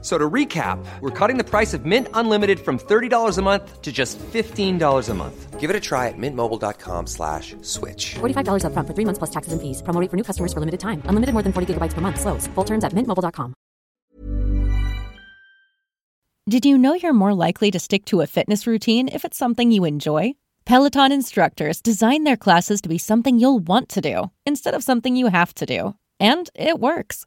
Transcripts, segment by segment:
So to recap, we're cutting the price of Mint Unlimited from $30 a month to just $15 a month. Give it a try at mintmobile.com slash switch. $45 upfront for three months plus taxes and fees. Promo rate for new customers for limited time. Unlimited more than 40 gigabytes per month. Slows. Full terms at mintmobile.com. Did you know you're more likely to stick to a fitness routine if it's something you enjoy? Peloton instructors design their classes to be something you'll want to do instead of something you have to do. And it works.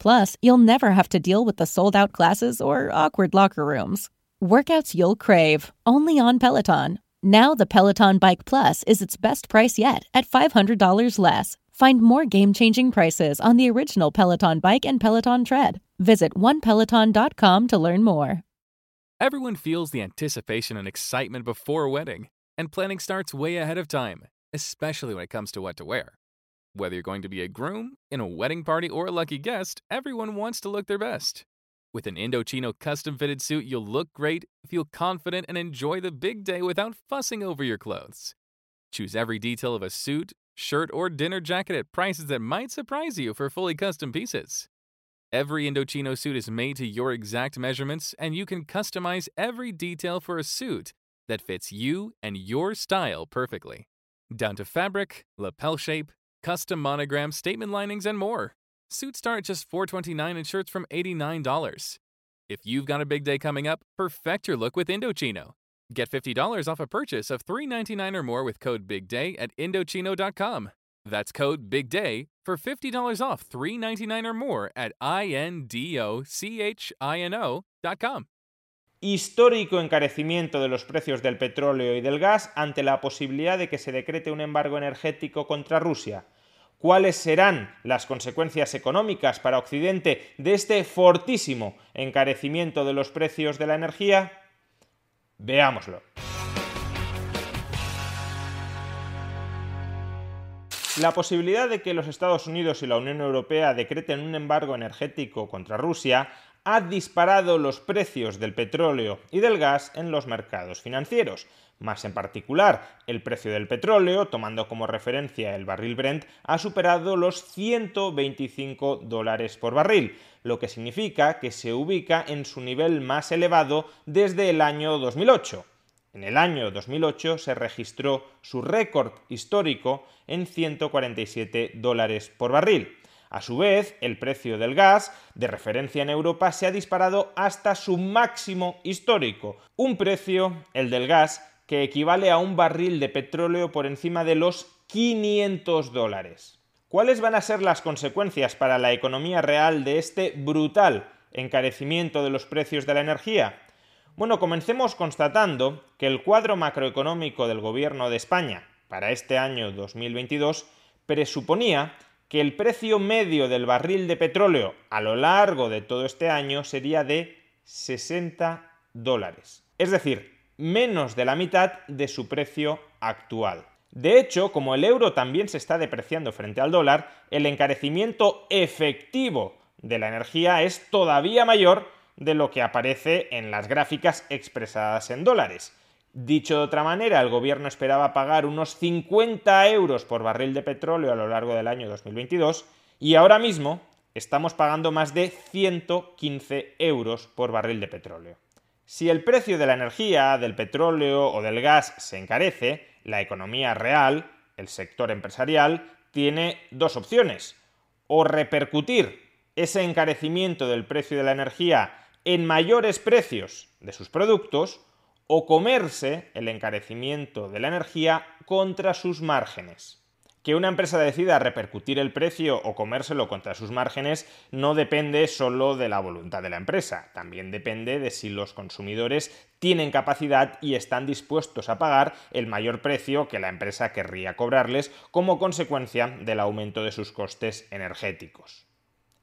Plus, you'll never have to deal with the sold out classes or awkward locker rooms. Workouts you'll crave, only on Peloton. Now, the Peloton Bike Plus is its best price yet at $500 less. Find more game changing prices on the original Peloton Bike and Peloton Tread. Visit onepeloton.com to learn more. Everyone feels the anticipation and excitement before a wedding, and planning starts way ahead of time, especially when it comes to what to wear. Whether you're going to be a groom, in a wedding party, or a lucky guest, everyone wants to look their best. With an Indochino custom fitted suit, you'll look great, feel confident, and enjoy the big day without fussing over your clothes. Choose every detail of a suit, shirt, or dinner jacket at prices that might surprise you for fully custom pieces. Every Indochino suit is made to your exact measurements, and you can customize every detail for a suit that fits you and your style perfectly. Down to fabric, lapel shape, custom monogram, statement linings, and more. Suits start at just 429 and shirts from $89. If you've got a big day coming up, perfect your look with Indochino. Get $50 off a purchase of 399 or more with code BIGDAY at Indochino.com. That's code BIGDAY for $50 off 399 or more at INDOCHINO.com. Histórico encarecimiento de los precios del petróleo y del gas ante la posibilidad de que se decrete un embargo energético contra Rusia. ¿Cuáles serán las consecuencias económicas para Occidente de este fortísimo encarecimiento de los precios de la energía? Veámoslo. La posibilidad de que los Estados Unidos y la Unión Europea decreten un embargo energético contra Rusia ha disparado los precios del petróleo y del gas en los mercados financieros. Más en particular, el precio del petróleo, tomando como referencia el barril Brent, ha superado los 125 dólares por barril, lo que significa que se ubica en su nivel más elevado desde el año 2008. En el año 2008 se registró su récord histórico en 147 dólares por barril. A su vez, el precio del gas de referencia en Europa se ha disparado hasta su máximo histórico, un precio, el del gas, que equivale a un barril de petróleo por encima de los 500 dólares. ¿Cuáles van a ser las consecuencias para la economía real de este brutal encarecimiento de los precios de la energía? Bueno, comencemos constatando que el cuadro macroeconómico del Gobierno de España para este año 2022 presuponía que el precio medio del barril de petróleo a lo largo de todo este año sería de 60 dólares. Es decir, menos de la mitad de su precio actual. De hecho, como el euro también se está depreciando frente al dólar, el encarecimiento efectivo de la energía es todavía mayor de lo que aparece en las gráficas expresadas en dólares. Dicho de otra manera, el gobierno esperaba pagar unos 50 euros por barril de petróleo a lo largo del año 2022 y ahora mismo estamos pagando más de 115 euros por barril de petróleo. Si el precio de la energía, del petróleo o del gas se encarece, la economía real, el sector empresarial, tiene dos opciones. O repercutir ese encarecimiento del precio de la energía en mayores precios de sus productos, o comerse el encarecimiento de la energía contra sus márgenes. Que una empresa decida repercutir el precio o comérselo contra sus márgenes no depende solo de la voluntad de la empresa, también depende de si los consumidores tienen capacidad y están dispuestos a pagar el mayor precio que la empresa querría cobrarles como consecuencia del aumento de sus costes energéticos.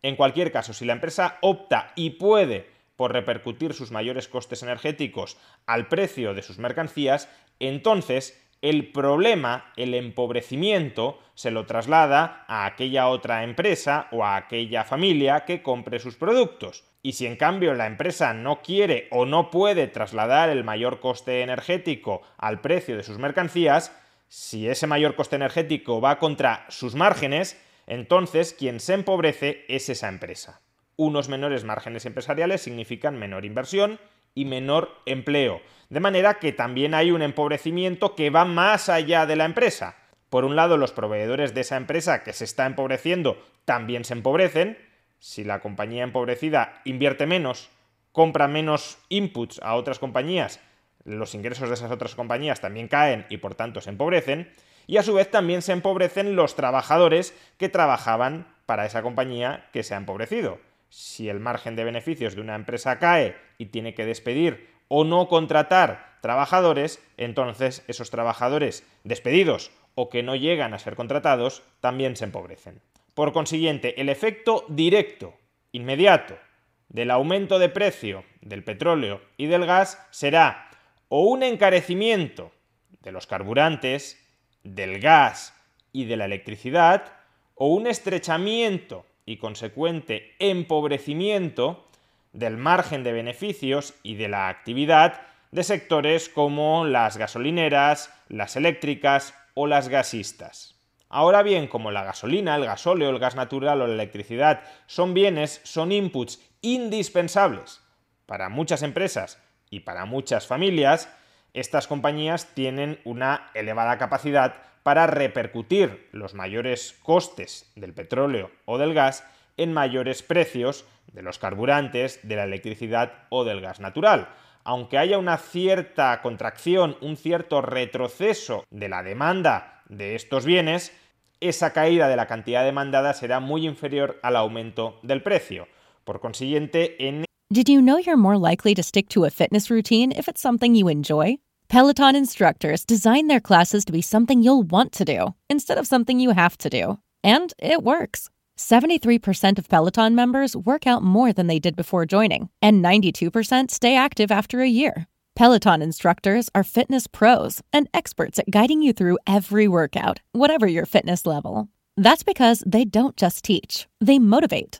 En cualquier caso, si la empresa opta y puede por repercutir sus mayores costes energéticos al precio de sus mercancías, entonces el problema, el empobrecimiento, se lo traslada a aquella otra empresa o a aquella familia que compre sus productos. Y si en cambio la empresa no quiere o no puede trasladar el mayor coste energético al precio de sus mercancías, si ese mayor coste energético va contra sus márgenes, entonces quien se empobrece es esa empresa. Unos menores márgenes empresariales significan menor inversión y menor empleo. De manera que también hay un empobrecimiento que va más allá de la empresa. Por un lado, los proveedores de esa empresa que se está empobreciendo también se empobrecen. Si la compañía empobrecida invierte menos, compra menos inputs a otras compañías, los ingresos de esas otras compañías también caen y por tanto se empobrecen. Y a su vez también se empobrecen los trabajadores que trabajaban para esa compañía que se ha empobrecido si el margen de beneficios de una empresa cae y tiene que despedir o no contratar trabajadores, entonces esos trabajadores despedidos o que no llegan a ser contratados también se empobrecen. Por consiguiente, el efecto directo, inmediato, del aumento de precio del petróleo y del gas será o un encarecimiento de los carburantes, del gas y de la electricidad, o un estrechamiento y consecuente empobrecimiento del margen de beneficios y de la actividad de sectores como las gasolineras, las eléctricas o las gasistas. Ahora bien, como la gasolina, el gasóleo, el gas natural o la electricidad son bienes, son inputs indispensables para muchas empresas y para muchas familias, estas compañías tienen una elevada capacidad para repercutir los mayores costes del petróleo o del gas en mayores precios de los carburantes, de la electricidad o del gas natural. Aunque haya una cierta contracción, un cierto retroceso de la demanda de estos bienes, esa caída de la cantidad demandada será muy inferior al aumento del precio. Por consiguiente, en Did you know you're more likely to stick to a fitness routine if it's something you enjoy? Peloton instructors design their classes to be something you'll want to do instead of something you have to do. And it works. 73% of Peloton members work out more than they did before joining, and 92% stay active after a year. Peloton instructors are fitness pros and experts at guiding you through every workout, whatever your fitness level. That's because they don't just teach, they motivate.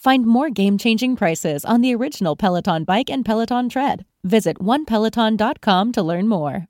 Find more game changing prices on the original Peloton bike and Peloton tread. Visit onepeloton.com to learn more.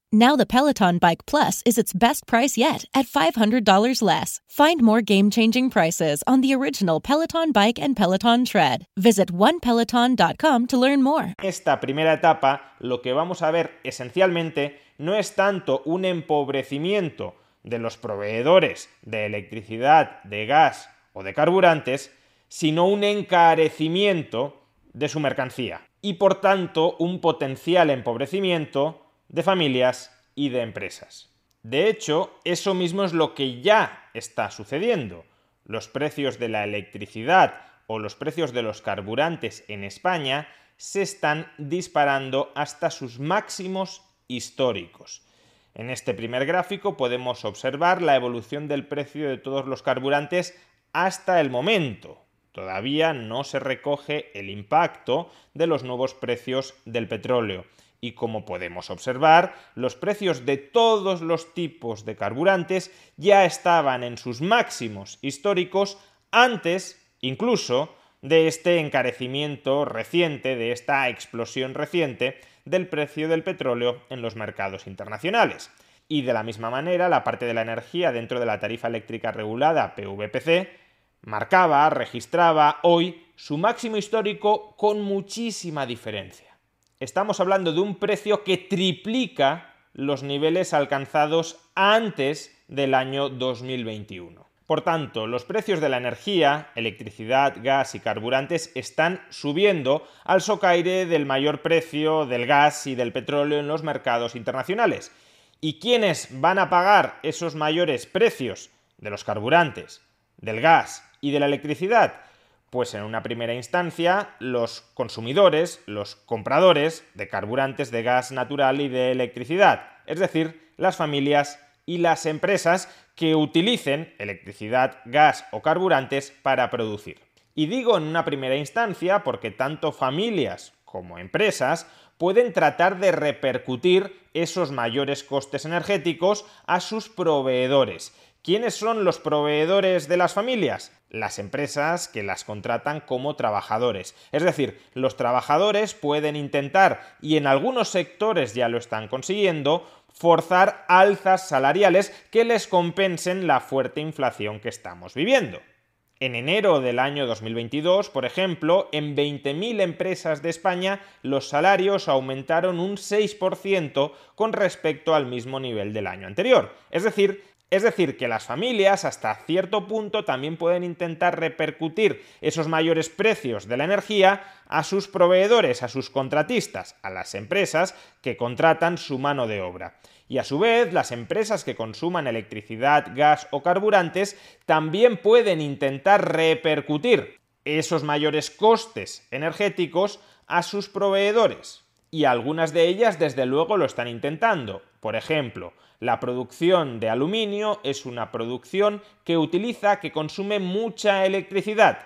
Now the Peloton Bike Plus is its best price yet at $500 less. Find more game-changing prices on the original Peloton Bike and Peloton Tread. Visit onepeloton.com to learn more. esta primera etapa lo que vamos a ver esencialmente no es tanto un empobrecimiento de los proveedores de electricidad, de gas o de carburantes, sino un encarecimiento de su mercancía y por tanto un potencial empobrecimiento de familias y de empresas. De hecho, eso mismo es lo que ya está sucediendo. los precios de la electricidad o los precios de los carburantes en España se están disparando hasta sus máximos históricos. En este primer gráfico podemos observar la evolución del precio de todos los carburantes hasta el momento. Todavía no se recoge el impacto de los nuevos precios del petróleo. Y como podemos observar, los precios de todos los tipos de carburantes ya estaban en sus máximos históricos antes, incluso, de este encarecimiento reciente, de esta explosión reciente del precio del petróleo en los mercados internacionales. Y de la misma manera, la parte de la energía dentro de la tarifa eléctrica regulada PVPC marcaba, registraba hoy su máximo histórico con muchísima diferencia. Estamos hablando de un precio que triplica los niveles alcanzados antes del año 2021. Por tanto, los precios de la energía, electricidad, gas y carburantes están subiendo al socaire del mayor precio del gas y del petróleo en los mercados internacionales. ¿Y quiénes van a pagar esos mayores precios de los carburantes, del gas y de la electricidad? Pues en una primera instancia los consumidores, los compradores de carburantes de gas natural y de electricidad, es decir, las familias y las empresas que utilicen electricidad, gas o carburantes para producir. Y digo en una primera instancia porque tanto familias como empresas pueden tratar de repercutir esos mayores costes energéticos a sus proveedores. ¿Quiénes son los proveedores de las familias? Las empresas que las contratan como trabajadores. Es decir, los trabajadores pueden intentar, y en algunos sectores ya lo están consiguiendo, forzar alzas salariales que les compensen la fuerte inflación que estamos viviendo. En enero del año 2022, por ejemplo, en 20.000 empresas de España los salarios aumentaron un 6% con respecto al mismo nivel del año anterior. Es decir, es decir, que las familias hasta cierto punto también pueden intentar repercutir esos mayores precios de la energía a sus proveedores, a sus contratistas, a las empresas que contratan su mano de obra. Y a su vez, las empresas que consuman electricidad, gas o carburantes también pueden intentar repercutir esos mayores costes energéticos a sus proveedores. Y algunas de ellas desde luego lo están intentando. Por ejemplo, la producción de aluminio es una producción que utiliza, que consume mucha electricidad.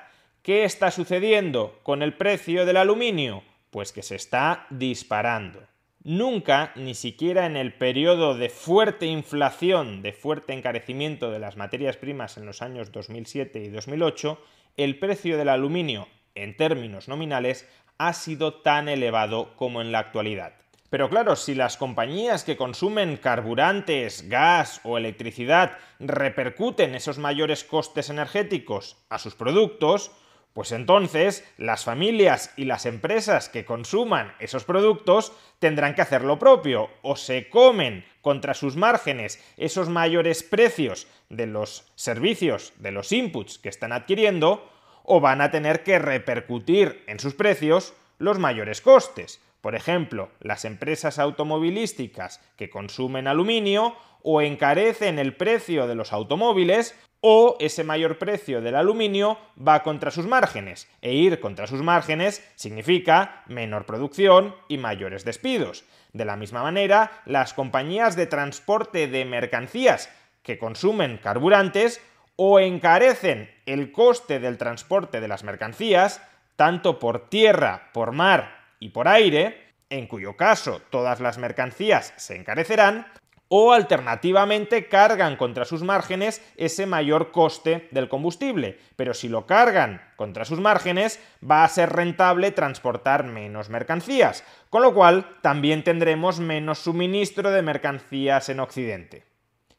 ¿Qué está sucediendo con el precio del aluminio? Pues que se está disparando. Nunca, ni siquiera en el periodo de fuerte inflación, de fuerte encarecimiento de las materias primas en los años 2007 y 2008, el precio del aluminio, en términos nominales, ha sido tan elevado como en la actualidad. Pero claro, si las compañías que consumen carburantes, gas o electricidad repercuten esos mayores costes energéticos a sus productos, pues entonces las familias y las empresas que consuman esos productos tendrán que hacer lo propio, o se comen contra sus márgenes esos mayores precios de los servicios, de los inputs que están adquiriendo, o van a tener que repercutir en sus precios los mayores costes. Por ejemplo, las empresas automovilísticas que consumen aluminio o encarecen el precio de los automóviles o ese mayor precio del aluminio va contra sus márgenes. E ir contra sus márgenes significa menor producción y mayores despidos. De la misma manera, las compañías de transporte de mercancías que consumen carburantes o encarecen el coste del transporte de las mercancías, tanto por tierra, por mar y por aire, en cuyo caso todas las mercancías se encarecerán, o alternativamente cargan contra sus márgenes ese mayor coste del combustible. Pero si lo cargan contra sus márgenes, va a ser rentable transportar menos mercancías, con lo cual también tendremos menos suministro de mercancías en Occidente.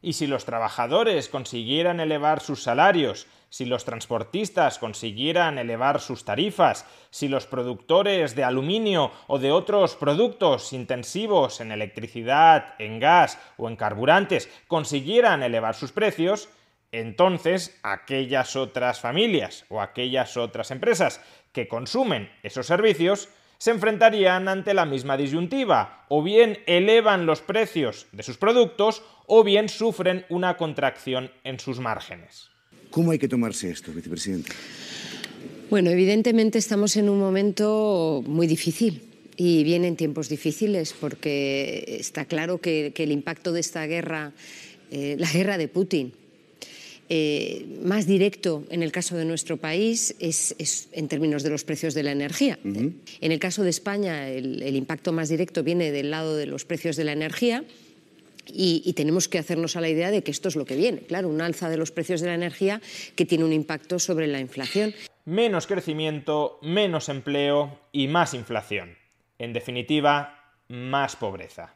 Y si los trabajadores consiguieran elevar sus salarios, si los transportistas consiguieran elevar sus tarifas, si los productores de aluminio o de otros productos intensivos en electricidad, en gas o en carburantes consiguieran elevar sus precios, entonces aquellas otras familias o aquellas otras empresas que consumen esos servicios se enfrentarían ante la misma disyuntiva, o bien elevan los precios de sus productos, o bien sufren una contracción en sus márgenes. ¿Cómo hay que tomarse esto, vicepresidente? Bueno, evidentemente estamos en un momento muy difícil y vienen tiempos difíciles porque está claro que, el impacto de esta guerra, eh, la guerra de Putin, eh, más directo en el caso de nuestro país es, en términos de los precios de la energía. En el caso de España, el, impacto más directo viene del lado de los precios de la energía. Y, tenemos que hacernos a la idea de que esto es lo que viene. Claro, un alza de los precios de la energía que tiene un impacto sobre la inflación. Menos crecimiento, menos empleo y más inflación. En definitiva, más pobreza.